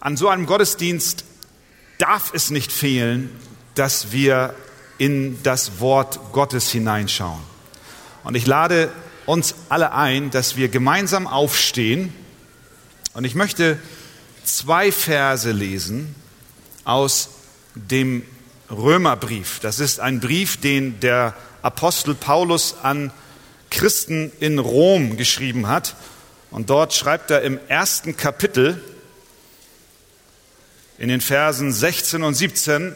An so einem Gottesdienst darf es nicht fehlen, dass wir in das Wort Gottes hineinschauen. Und ich lade uns alle ein, dass wir gemeinsam aufstehen. Und ich möchte zwei Verse lesen aus dem Römerbrief. Das ist ein Brief, den der Apostel Paulus an Christen in Rom geschrieben hat. Und dort schreibt er im ersten Kapitel in den Versen 16 und 17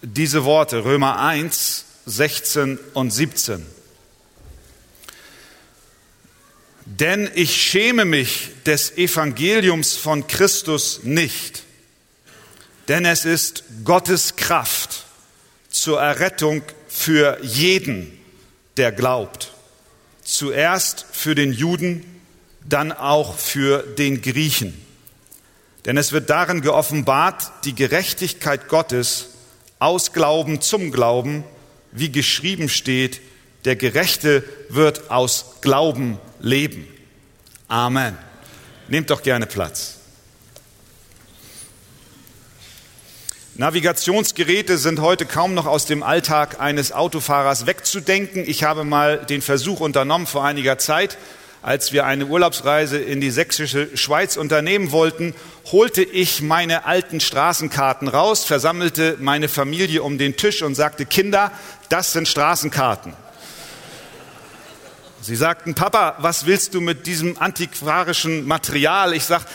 diese Worte, Römer 1, 16 und 17. Denn ich schäme mich des Evangeliums von Christus nicht, denn es ist Gottes Kraft zur Errettung für jeden, der glaubt. Zuerst für den Juden, dann auch für den Griechen. Denn es wird darin geoffenbart die Gerechtigkeit Gottes aus Glauben zum Glauben, wie geschrieben steht, der Gerechte wird aus Glauben leben. Amen. Nehmt doch gerne Platz. Navigationsgeräte sind heute kaum noch aus dem Alltag eines Autofahrers wegzudenken. Ich habe mal den Versuch unternommen vor einiger Zeit, als wir eine Urlaubsreise in die sächsische Schweiz unternehmen wollten, holte ich meine alten Straßenkarten raus, versammelte meine Familie um den Tisch und sagte, Kinder, das sind Straßenkarten. Sie sagten, Papa, was willst du mit diesem antiquarischen Material? Ich sag,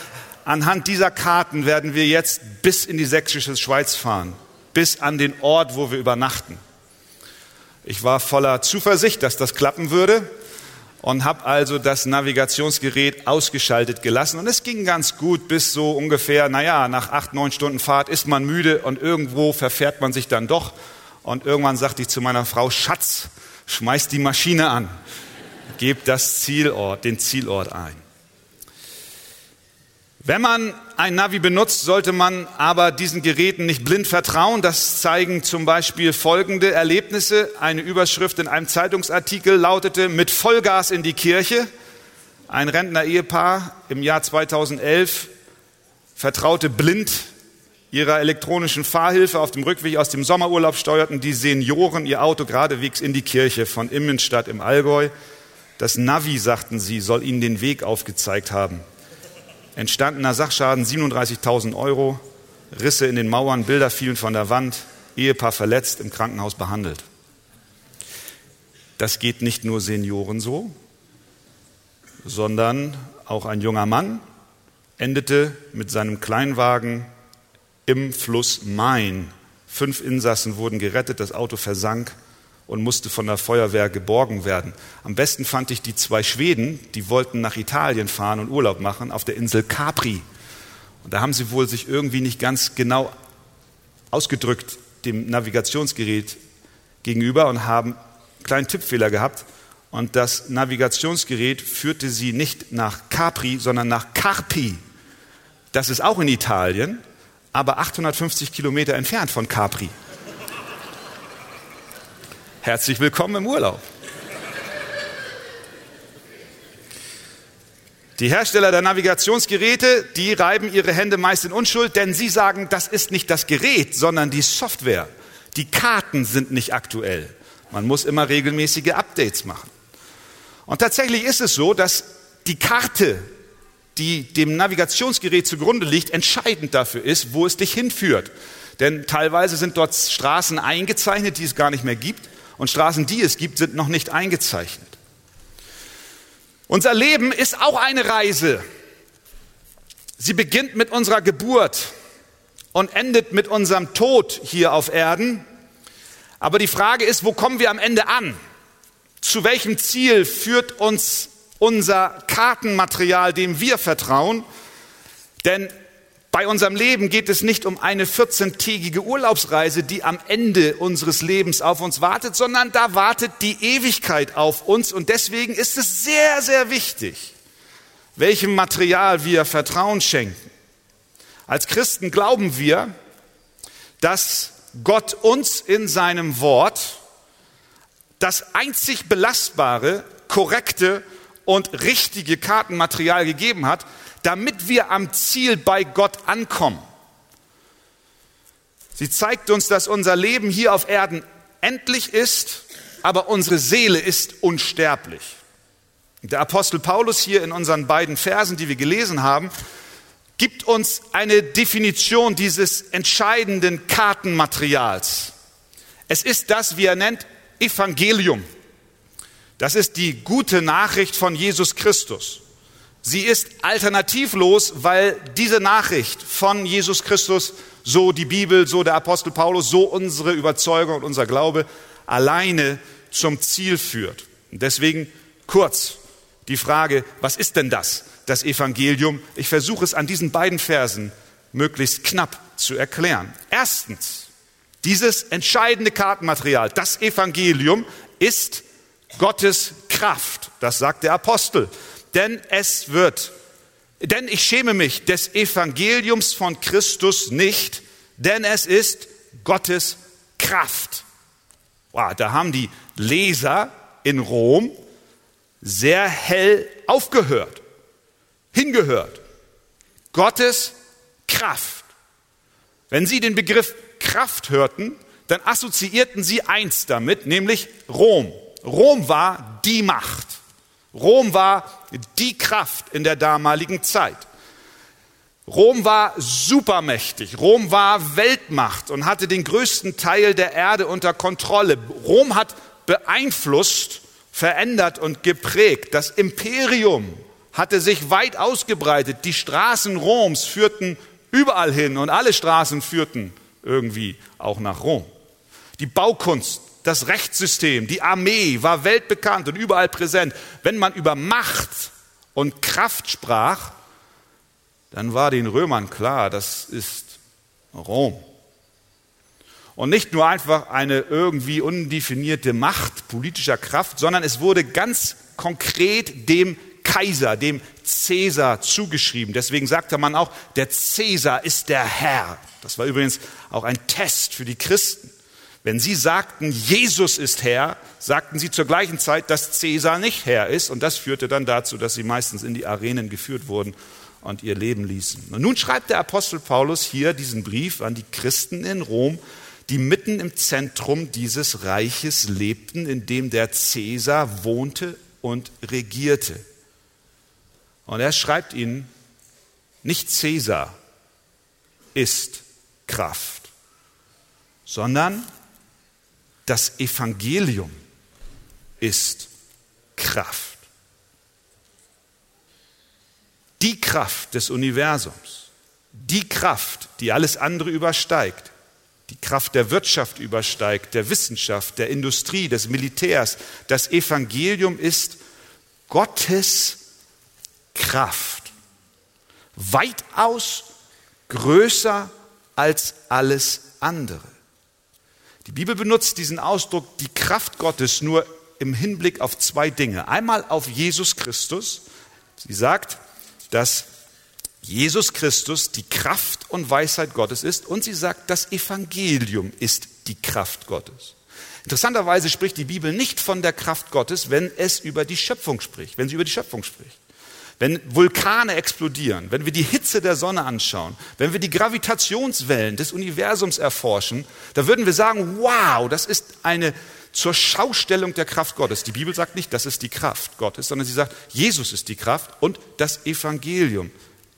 anhand dieser Karten werden wir jetzt bis in die sächsische Schweiz fahren, bis an den Ort, wo wir übernachten. Ich war voller Zuversicht, dass das klappen würde und habe also das Navigationsgerät ausgeschaltet gelassen. Und es ging ganz gut bis so ungefähr, naja, nach acht, neun Stunden Fahrt ist man müde und irgendwo verfährt man sich dann doch. Und irgendwann sagte ich zu meiner Frau, Schatz, schmeiß die Maschine an gebt das Zielort, den Zielort ein. Wenn man ein Navi benutzt, sollte man aber diesen Geräten nicht blind vertrauen. Das zeigen zum Beispiel folgende Erlebnisse. Eine Überschrift in einem Zeitungsartikel lautete mit Vollgas in die Kirche. Ein Rentner-Ehepaar im Jahr 2011 vertraute blind ihrer elektronischen Fahrhilfe auf dem Rückweg aus dem Sommerurlaub steuerten die Senioren ihr Auto geradewegs in die Kirche von Immenstadt im Allgäu. Das Navi, sagten sie, soll ihnen den Weg aufgezeigt haben. Entstandener Sachschaden 37.000 Euro, Risse in den Mauern, Bilder fielen von der Wand, Ehepaar verletzt, im Krankenhaus behandelt. Das geht nicht nur Senioren so, sondern auch ein junger Mann endete mit seinem Kleinwagen im Fluss Main. Fünf Insassen wurden gerettet, das Auto versank und musste von der Feuerwehr geborgen werden. Am besten fand ich die zwei Schweden, die wollten nach Italien fahren und Urlaub machen auf der Insel Capri. Und da haben sie wohl sich irgendwie nicht ganz genau ausgedrückt dem Navigationsgerät gegenüber und haben einen kleinen Tippfehler gehabt. Und das Navigationsgerät führte sie nicht nach Capri, sondern nach Carpi. Das ist auch in Italien, aber 850 Kilometer entfernt von Capri. Herzlich willkommen im Urlaub. Die Hersteller der Navigationsgeräte, die reiben ihre Hände meist in Unschuld, denn sie sagen, das ist nicht das Gerät, sondern die Software. Die Karten sind nicht aktuell. Man muss immer regelmäßige Updates machen. Und tatsächlich ist es so, dass die Karte, die dem Navigationsgerät zugrunde liegt, entscheidend dafür ist, wo es dich hinführt. Denn teilweise sind dort Straßen eingezeichnet, die es gar nicht mehr gibt und Straßen, die es gibt, sind noch nicht eingezeichnet. Unser Leben ist auch eine Reise. Sie beginnt mit unserer Geburt und endet mit unserem Tod hier auf Erden. Aber die Frage ist, wo kommen wir am Ende an? Zu welchem Ziel führt uns unser Kartenmaterial, dem wir vertrauen? Denn bei unserem Leben geht es nicht um eine 14-tägige Urlaubsreise, die am Ende unseres Lebens auf uns wartet, sondern da wartet die Ewigkeit auf uns. Und deswegen ist es sehr, sehr wichtig, welchem Material wir Vertrauen schenken. Als Christen glauben wir, dass Gott uns in seinem Wort das einzig belastbare, korrekte und richtige Kartenmaterial gegeben hat, damit wir am Ziel bei Gott ankommen. Sie zeigt uns, dass unser Leben hier auf Erden endlich ist, aber unsere Seele ist unsterblich. Der Apostel Paulus hier in unseren beiden Versen, die wir gelesen haben, gibt uns eine Definition dieses entscheidenden Kartenmaterials. Es ist das, wie er nennt, Evangelium. Das ist die gute Nachricht von Jesus Christus. Sie ist alternativlos, weil diese Nachricht von Jesus Christus, so die Bibel, so der Apostel Paulus, so unsere Überzeugung und unser Glaube alleine zum Ziel führt. Deswegen kurz die Frage, was ist denn das, das Evangelium? Ich versuche es an diesen beiden Versen möglichst knapp zu erklären. Erstens, dieses entscheidende Kartenmaterial, das Evangelium, ist Gottes Kraft. Das sagt der Apostel. Denn es wird, denn ich schäme mich des Evangeliums von Christus nicht, denn es ist Gottes Kraft. Wow, da haben die Leser in Rom sehr hell aufgehört, hingehört. Gottes Kraft. Wenn Sie den Begriff Kraft hörten, dann assoziierten Sie eins damit, nämlich Rom. Rom war die Macht. Rom war die Kraft in der damaligen Zeit. Rom war supermächtig. Rom war Weltmacht und hatte den größten Teil der Erde unter Kontrolle. Rom hat beeinflusst, verändert und geprägt. Das Imperium hatte sich weit ausgebreitet. Die Straßen Roms führten überall hin und alle Straßen führten irgendwie auch nach Rom. Die Baukunst, das Rechtssystem, die Armee war weltbekannt und überall präsent. Wenn man über Macht und Kraft sprach, dann war den Römern klar, das ist Rom. Und nicht nur einfach eine irgendwie undefinierte Macht politischer Kraft, sondern es wurde ganz konkret dem Kaiser, dem Cäsar zugeschrieben. Deswegen sagte man auch, der Cäsar ist der Herr. Das war übrigens auch ein Test für die Christen. Wenn sie sagten, Jesus ist Herr, sagten sie zur gleichen Zeit, dass Cäsar nicht Herr ist. Und das führte dann dazu, dass sie meistens in die Arenen geführt wurden und ihr Leben ließen. Und nun schreibt der Apostel Paulus hier diesen Brief an die Christen in Rom, die mitten im Zentrum dieses Reiches lebten, in dem der Cäsar wohnte und regierte. Und er schreibt ihnen, nicht Cäsar ist Kraft, sondern das Evangelium ist Kraft. die Kraft des Universums, die Kraft, die alles andere übersteigt, die Kraft der Wirtschaft übersteigt, der Wissenschaft, der Industrie, des Militärs. Das Evangelium ist Gottes Kraft. Weitaus größer als alles andere. Die Bibel benutzt diesen Ausdruck, die Kraft Gottes, nur im Hinblick auf zwei Dinge. Einmal auf Jesus Christus. Sie sagt, dass Jesus Christus die Kraft und Weisheit Gottes ist und sie sagt, das Evangelium ist die Kraft Gottes. Interessanterweise spricht die Bibel nicht von der Kraft Gottes, wenn es über die Schöpfung spricht, wenn sie über die Schöpfung spricht. Wenn Vulkane explodieren, wenn wir die Hitze der Sonne anschauen, wenn wir die Gravitationswellen des Universums erforschen, da würden wir sagen, wow, das ist eine zur Schaustellung der Kraft Gottes. Die Bibel sagt nicht, das ist die Kraft Gottes, sondern sie sagt, Jesus ist die Kraft und das Evangelium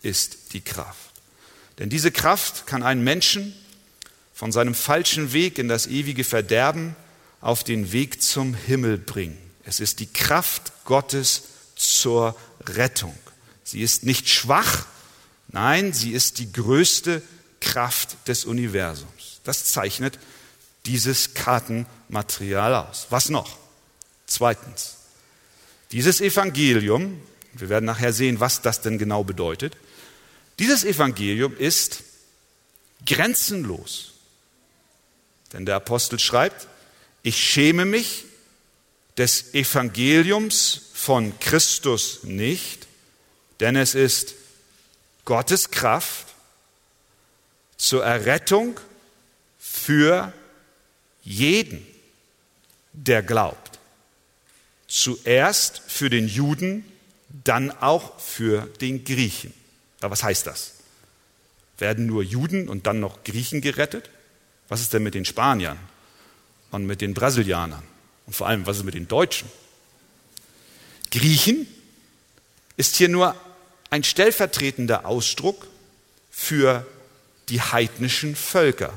ist die Kraft. Denn diese Kraft kann einen Menschen von seinem falschen Weg in das ewige Verderben auf den Weg zum Himmel bringen. Es ist die Kraft Gottes zur Rettung. Sie ist nicht schwach, nein, sie ist die größte Kraft des Universums. Das zeichnet dieses Kartenmaterial aus. Was noch? Zweitens, dieses Evangelium, wir werden nachher sehen, was das denn genau bedeutet, dieses Evangelium ist grenzenlos. Denn der Apostel schreibt, ich schäme mich des Evangeliums von Christus nicht, denn es ist Gottes Kraft zur Errettung für jeden, der glaubt. Zuerst für den Juden, dann auch für den Griechen. Aber was heißt das? Werden nur Juden und dann noch Griechen gerettet? Was ist denn mit den Spaniern und mit den Brasilianern? Und vor allem, was ist mit den Deutschen? Griechen ist hier nur ein stellvertretender Ausdruck für die heidnischen Völker.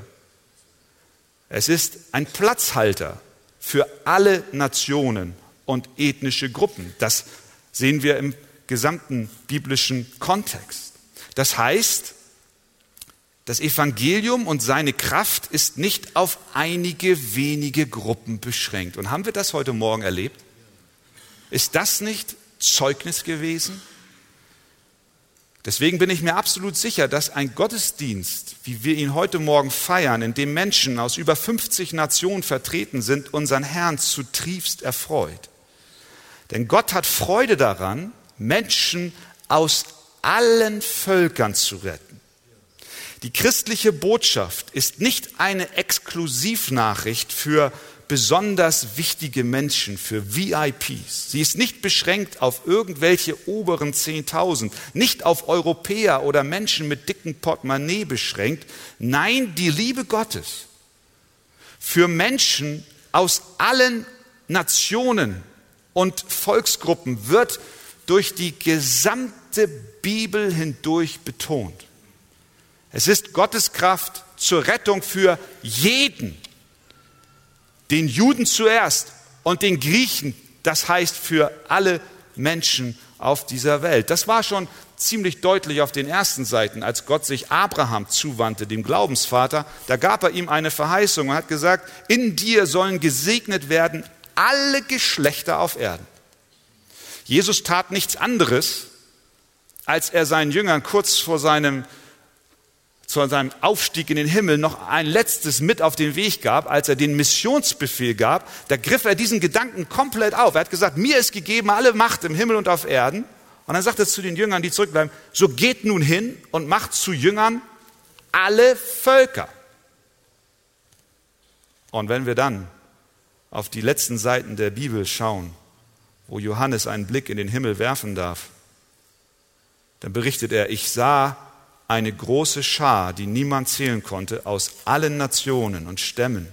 Es ist ein Platzhalter für alle Nationen und ethnische Gruppen. Das sehen wir im gesamten biblischen Kontext. Das heißt, das Evangelium und seine Kraft ist nicht auf einige wenige Gruppen beschränkt. Und haben wir das heute Morgen erlebt? Ist das nicht Zeugnis gewesen? Deswegen bin ich mir absolut sicher, dass ein Gottesdienst, wie wir ihn heute Morgen feiern, in dem Menschen aus über 50 Nationen vertreten sind, unseren Herrn zutiefst erfreut. Denn Gott hat Freude daran, Menschen aus allen Völkern zu retten. Die christliche Botschaft ist nicht eine Exklusivnachricht für besonders wichtige Menschen, für VIPs. Sie ist nicht beschränkt auf irgendwelche oberen 10.000, nicht auf Europäer oder Menschen mit dicken Portemonnaie beschränkt. Nein, die Liebe Gottes für Menschen aus allen Nationen und Volksgruppen wird durch die gesamte Bibel hindurch betont. Es ist Gottes Kraft zur Rettung für jeden, den Juden zuerst und den Griechen, das heißt für alle Menschen auf dieser Welt. Das war schon ziemlich deutlich auf den ersten Seiten, als Gott sich Abraham zuwandte, dem Glaubensvater. Da gab er ihm eine Verheißung und hat gesagt, in dir sollen gesegnet werden alle Geschlechter auf Erden. Jesus tat nichts anderes, als er seinen Jüngern kurz vor seinem zu seinem Aufstieg in den Himmel noch ein letztes mit auf den Weg gab, als er den Missionsbefehl gab, da griff er diesen Gedanken komplett auf. Er hat gesagt, mir ist gegeben alle Macht im Himmel und auf Erden. Und dann sagt er zu den Jüngern, die zurückbleiben, so geht nun hin und macht zu Jüngern alle Völker. Und wenn wir dann auf die letzten Seiten der Bibel schauen, wo Johannes einen Blick in den Himmel werfen darf, dann berichtet er, ich sah eine große Schar, die niemand zählen konnte, aus allen Nationen und Stämmen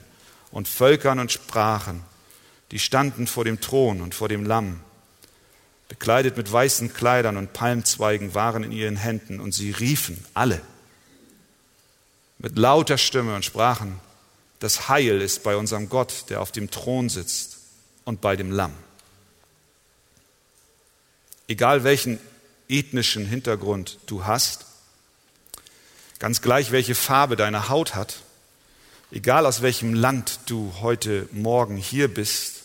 und Völkern und Sprachen, die standen vor dem Thron und vor dem Lamm. Bekleidet mit weißen Kleidern und Palmzweigen waren in ihren Händen und sie riefen alle mit lauter Stimme und sprachen, das Heil ist bei unserem Gott, der auf dem Thron sitzt und bei dem Lamm. Egal welchen ethnischen Hintergrund du hast, Ganz gleich, welche Farbe deine Haut hat, egal aus welchem Land du heute Morgen hier bist,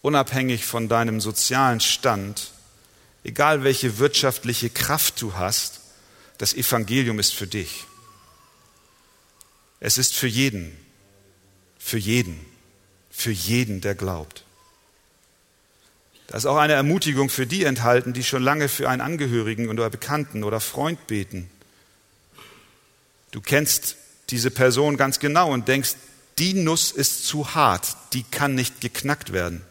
unabhängig von deinem sozialen Stand, egal welche wirtschaftliche Kraft du hast, das Evangelium ist für dich. Es ist für jeden, für jeden, für jeden, der glaubt. Da ist auch eine Ermutigung für die enthalten, die schon lange für einen Angehörigen oder Bekannten oder Freund beten Du kennst diese Person ganz genau und denkst, die Nuss ist zu hart, die kann nicht geknackt werden.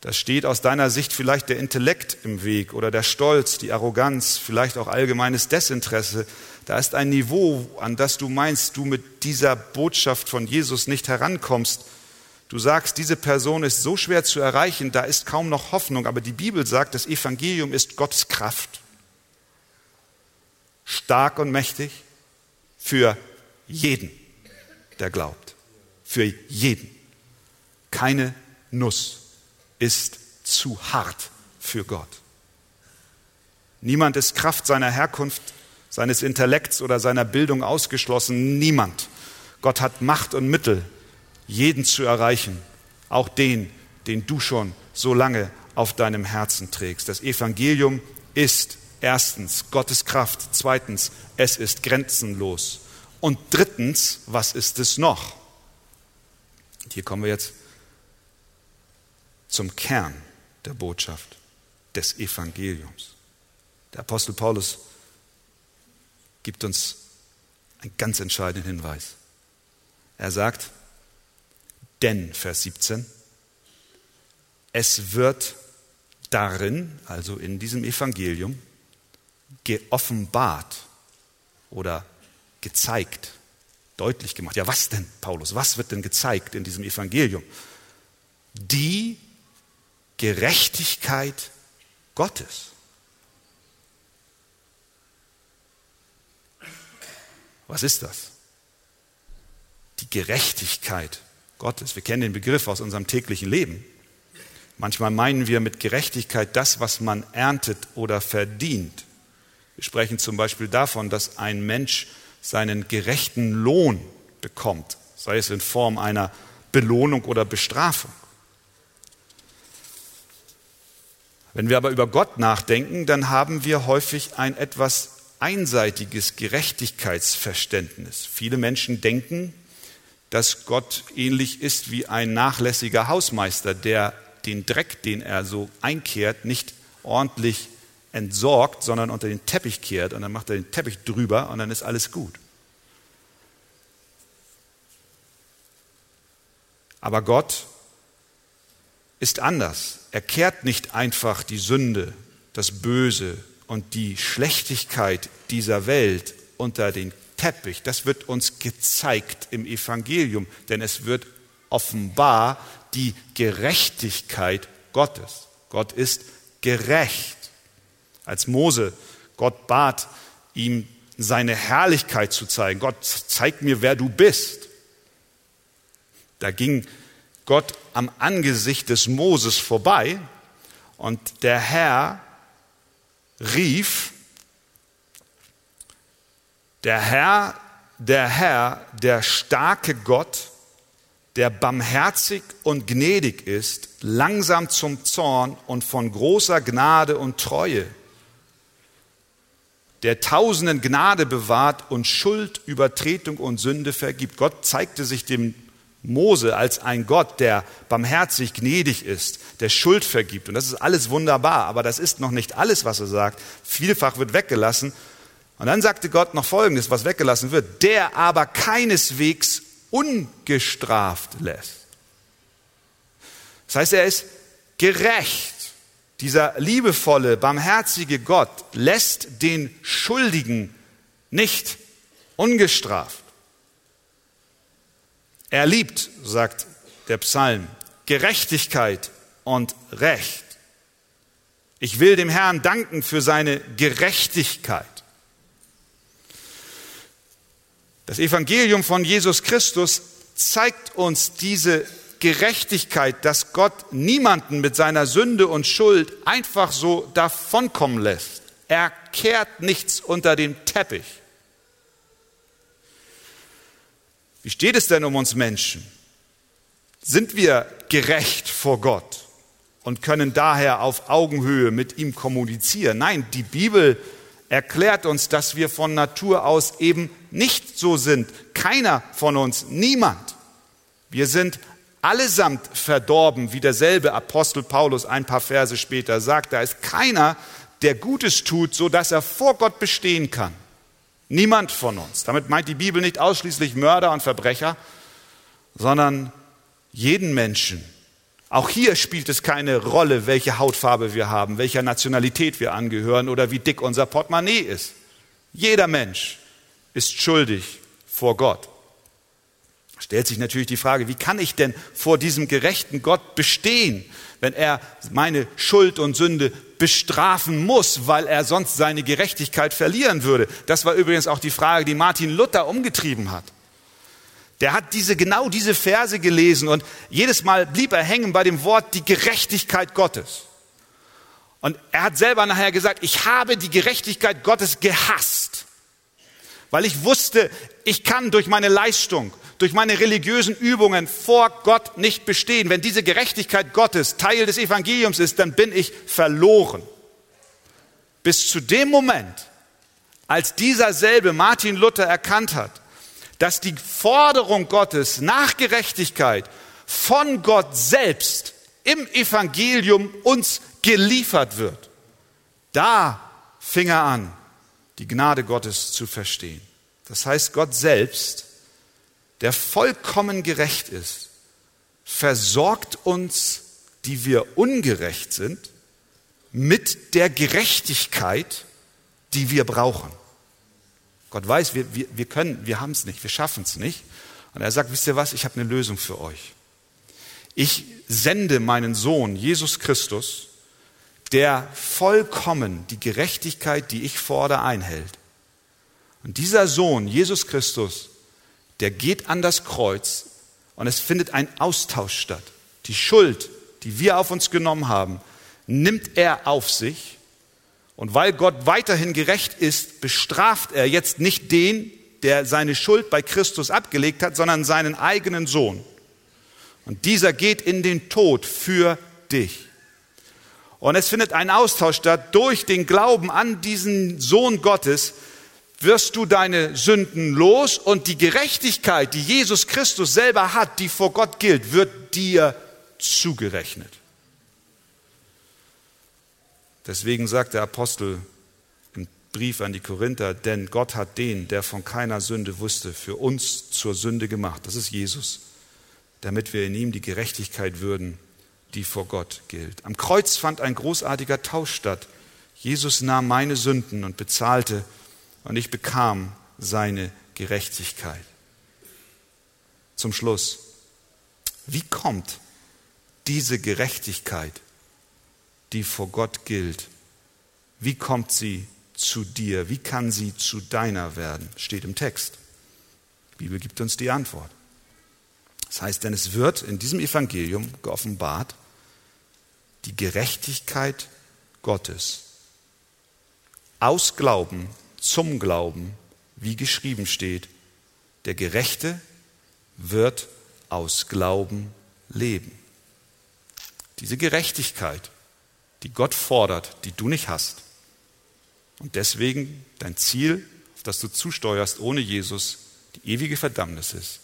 Da steht aus deiner Sicht vielleicht der Intellekt im Weg oder der Stolz, die Arroganz, vielleicht auch allgemeines Desinteresse. Da ist ein Niveau, an das du meinst, du mit dieser Botschaft von Jesus nicht herankommst. Du sagst, diese Person ist so schwer zu erreichen, da ist kaum noch Hoffnung. Aber die Bibel sagt, das Evangelium ist Gottes Kraft. Stark und mächtig, für jeden, der glaubt. Für jeden. Keine Nuss ist zu hart für Gott. Niemand ist Kraft seiner Herkunft, seines Intellekts oder seiner Bildung ausgeschlossen. Niemand. Gott hat Macht und Mittel, jeden zu erreichen. Auch den, den du schon so lange auf deinem Herzen trägst. Das Evangelium ist Erstens, Gottes Kraft. Zweitens, es ist grenzenlos. Und drittens, was ist es noch? Hier kommen wir jetzt zum Kern der Botschaft des Evangeliums. Der Apostel Paulus gibt uns einen ganz entscheidenden Hinweis. Er sagt, denn, Vers 17, es wird darin, also in diesem Evangelium, geoffenbart oder gezeigt, deutlich gemacht. Ja, was denn, Paulus? Was wird denn gezeigt in diesem Evangelium? Die Gerechtigkeit Gottes. Was ist das? Die Gerechtigkeit Gottes. Wir kennen den Begriff aus unserem täglichen Leben. Manchmal meinen wir mit Gerechtigkeit das, was man erntet oder verdient. Sprechen zum Beispiel davon, dass ein Mensch seinen gerechten Lohn bekommt, sei es in Form einer Belohnung oder Bestrafung. Wenn wir aber über Gott nachdenken, dann haben wir häufig ein etwas einseitiges Gerechtigkeitsverständnis. Viele Menschen denken, dass Gott ähnlich ist wie ein nachlässiger Hausmeister, der den Dreck, den er so einkehrt, nicht ordentlich entsorgt, sondern unter den Teppich kehrt und dann macht er den Teppich drüber und dann ist alles gut. Aber Gott ist anders. Er kehrt nicht einfach die Sünde, das Böse und die Schlechtigkeit dieser Welt unter den Teppich. Das wird uns gezeigt im Evangelium, denn es wird offenbar die Gerechtigkeit Gottes. Gott ist gerecht. Als Mose Gott bat, ihm seine Herrlichkeit zu zeigen. Gott, zeig mir, wer du bist. Da ging Gott am Angesicht des Moses vorbei und der Herr rief, der Herr, der Herr, der starke Gott, der barmherzig und gnädig ist, langsam zum Zorn und von großer Gnade und Treue, der tausenden Gnade bewahrt und Schuld, Übertretung und Sünde vergibt. Gott zeigte sich dem Mose als ein Gott, der barmherzig gnädig ist, der Schuld vergibt. Und das ist alles wunderbar, aber das ist noch nicht alles, was er sagt. Vielfach wird weggelassen. Und dann sagte Gott noch Folgendes, was weggelassen wird. Der aber keineswegs ungestraft lässt. Das heißt, er ist gerecht. Dieser liebevolle, barmherzige Gott lässt den Schuldigen nicht ungestraft. Er liebt, sagt der Psalm, Gerechtigkeit und Recht. Ich will dem Herrn danken für seine Gerechtigkeit. Das Evangelium von Jesus Christus zeigt uns diese Gerechtigkeit, dass Gott niemanden mit seiner Sünde und Schuld einfach so davonkommen lässt. Er kehrt nichts unter den Teppich. Wie steht es denn um uns Menschen? Sind wir gerecht vor Gott und können daher auf Augenhöhe mit ihm kommunizieren? Nein, die Bibel erklärt uns, dass wir von Natur aus eben nicht so sind. Keiner von uns, niemand. Wir sind allesamt verdorben, wie derselbe Apostel Paulus ein paar Verse später sagt. Da ist keiner, der Gutes tut, so dass er vor Gott bestehen kann. Niemand von uns. Damit meint die Bibel nicht ausschließlich Mörder und Verbrecher, sondern jeden Menschen. Auch hier spielt es keine Rolle, welche Hautfarbe wir haben, welcher Nationalität wir angehören oder wie dick unser Portemonnaie ist. Jeder Mensch ist schuldig vor Gott. Stellt sich natürlich die Frage, wie kann ich denn vor diesem gerechten Gott bestehen, wenn er meine Schuld und Sünde bestrafen muss, weil er sonst seine Gerechtigkeit verlieren würde. Das war übrigens auch die Frage, die Martin Luther umgetrieben hat. Der hat diese, genau diese Verse gelesen und jedes Mal blieb er hängen bei dem Wort die Gerechtigkeit Gottes. Und er hat selber nachher gesagt, ich habe die Gerechtigkeit Gottes gehasst, weil ich wusste, ich kann durch meine Leistung, durch meine religiösen Übungen vor Gott nicht bestehen. Wenn diese Gerechtigkeit Gottes Teil des Evangeliums ist, dann bin ich verloren. Bis zu dem Moment, als dieser selbe Martin Luther erkannt hat, dass die Forderung Gottes nach Gerechtigkeit von Gott selbst im Evangelium uns geliefert wird, da fing er an, die Gnade Gottes zu verstehen. Das heißt, Gott selbst der vollkommen gerecht ist, versorgt uns, die wir ungerecht sind, mit der Gerechtigkeit, die wir brauchen. Gott weiß, wir, wir, wir können, wir haben es nicht, wir schaffen es nicht. Und er sagt, wisst ihr was, ich habe eine Lösung für euch. Ich sende meinen Sohn, Jesus Christus, der vollkommen die Gerechtigkeit, die ich fordere, einhält. Und dieser Sohn, Jesus Christus, der geht an das Kreuz und es findet ein Austausch statt. Die Schuld, die wir auf uns genommen haben, nimmt er auf sich. Und weil Gott weiterhin gerecht ist, bestraft er jetzt nicht den, der seine Schuld bei Christus abgelegt hat, sondern seinen eigenen Sohn. Und dieser geht in den Tod für dich. Und es findet ein Austausch statt. Durch den Glauben an diesen Sohn Gottes wirst du deine Sünden los und die Gerechtigkeit, die Jesus Christus selber hat, die vor Gott gilt, wird dir zugerechnet. Deswegen sagt der Apostel im Brief an die Korinther, denn Gott hat den, der von keiner Sünde wusste, für uns zur Sünde gemacht. Das ist Jesus, damit wir in ihm die Gerechtigkeit würden, die vor Gott gilt. Am Kreuz fand ein großartiger Tausch statt. Jesus nahm meine Sünden und bezahlte, und ich bekam seine Gerechtigkeit. Zum Schluss, wie kommt diese Gerechtigkeit, die vor Gott gilt, wie kommt sie zu dir? Wie kann sie zu deiner werden? Steht im Text. Die Bibel gibt uns die Antwort. Das heißt, denn es wird in diesem Evangelium geoffenbart, die Gerechtigkeit Gottes aus Glauben zum Glauben, wie geschrieben steht, der Gerechte wird aus Glauben leben. Diese Gerechtigkeit, die Gott fordert, die du nicht hast. Und deswegen dein Ziel, auf das du zusteuerst ohne Jesus, die ewige Verdammnis ist.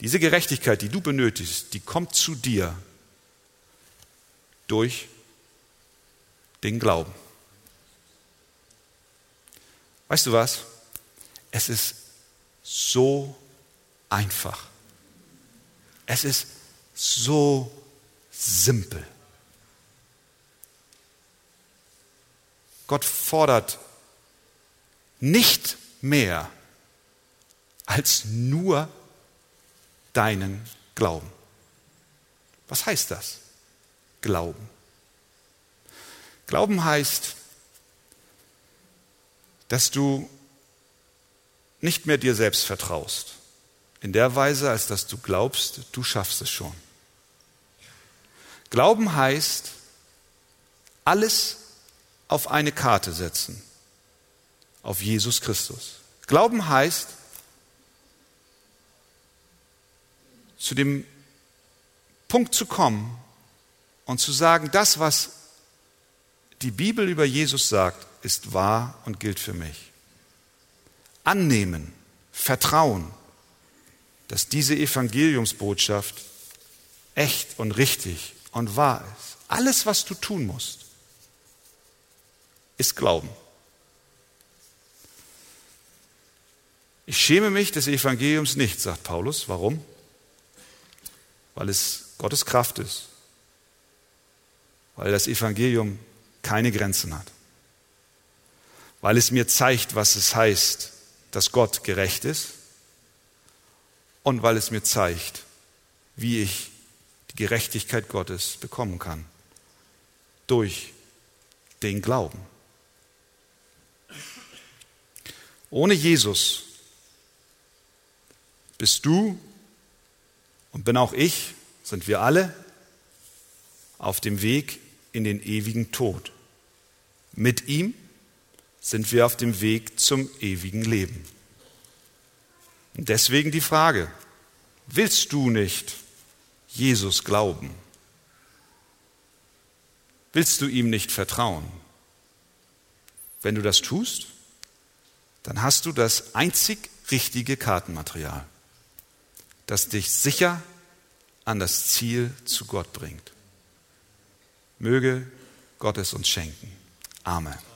Diese Gerechtigkeit, die du benötigst, die kommt zu dir durch den Glauben. Weißt du was? Es ist so einfach. Es ist so simpel. Gott fordert nicht mehr als nur deinen Glauben. Was heißt das? Glauben. Glauben heißt, dass du nicht mehr dir selbst vertraust. In der Weise, als dass du glaubst, du schaffst es schon. Glauben heißt, alles auf eine Karte setzen, auf Jesus Christus. Glauben heißt, zu dem Punkt zu kommen und zu sagen, das, was die Bibel über Jesus sagt, ist wahr und gilt für mich. Annehmen, vertrauen, dass diese Evangeliumsbotschaft echt und richtig und wahr ist. Alles, was du tun musst, ist Glauben. Ich schäme mich des Evangeliums nicht, sagt Paulus. Warum? Weil es Gottes Kraft ist. Weil das Evangelium keine Grenzen hat. Weil es mir zeigt, was es heißt, dass Gott gerecht ist. Und weil es mir zeigt, wie ich die Gerechtigkeit Gottes bekommen kann. Durch den Glauben. Ohne Jesus bist du und bin auch ich, sind wir alle auf dem Weg in den ewigen Tod. Mit ihm sind wir auf dem Weg zum ewigen Leben. Und deswegen die Frage, willst du nicht Jesus glauben? Willst du ihm nicht vertrauen? Wenn du das tust, dann hast du das einzig richtige Kartenmaterial, das dich sicher an das Ziel zu Gott bringt. Möge Gott es uns schenken. Amen.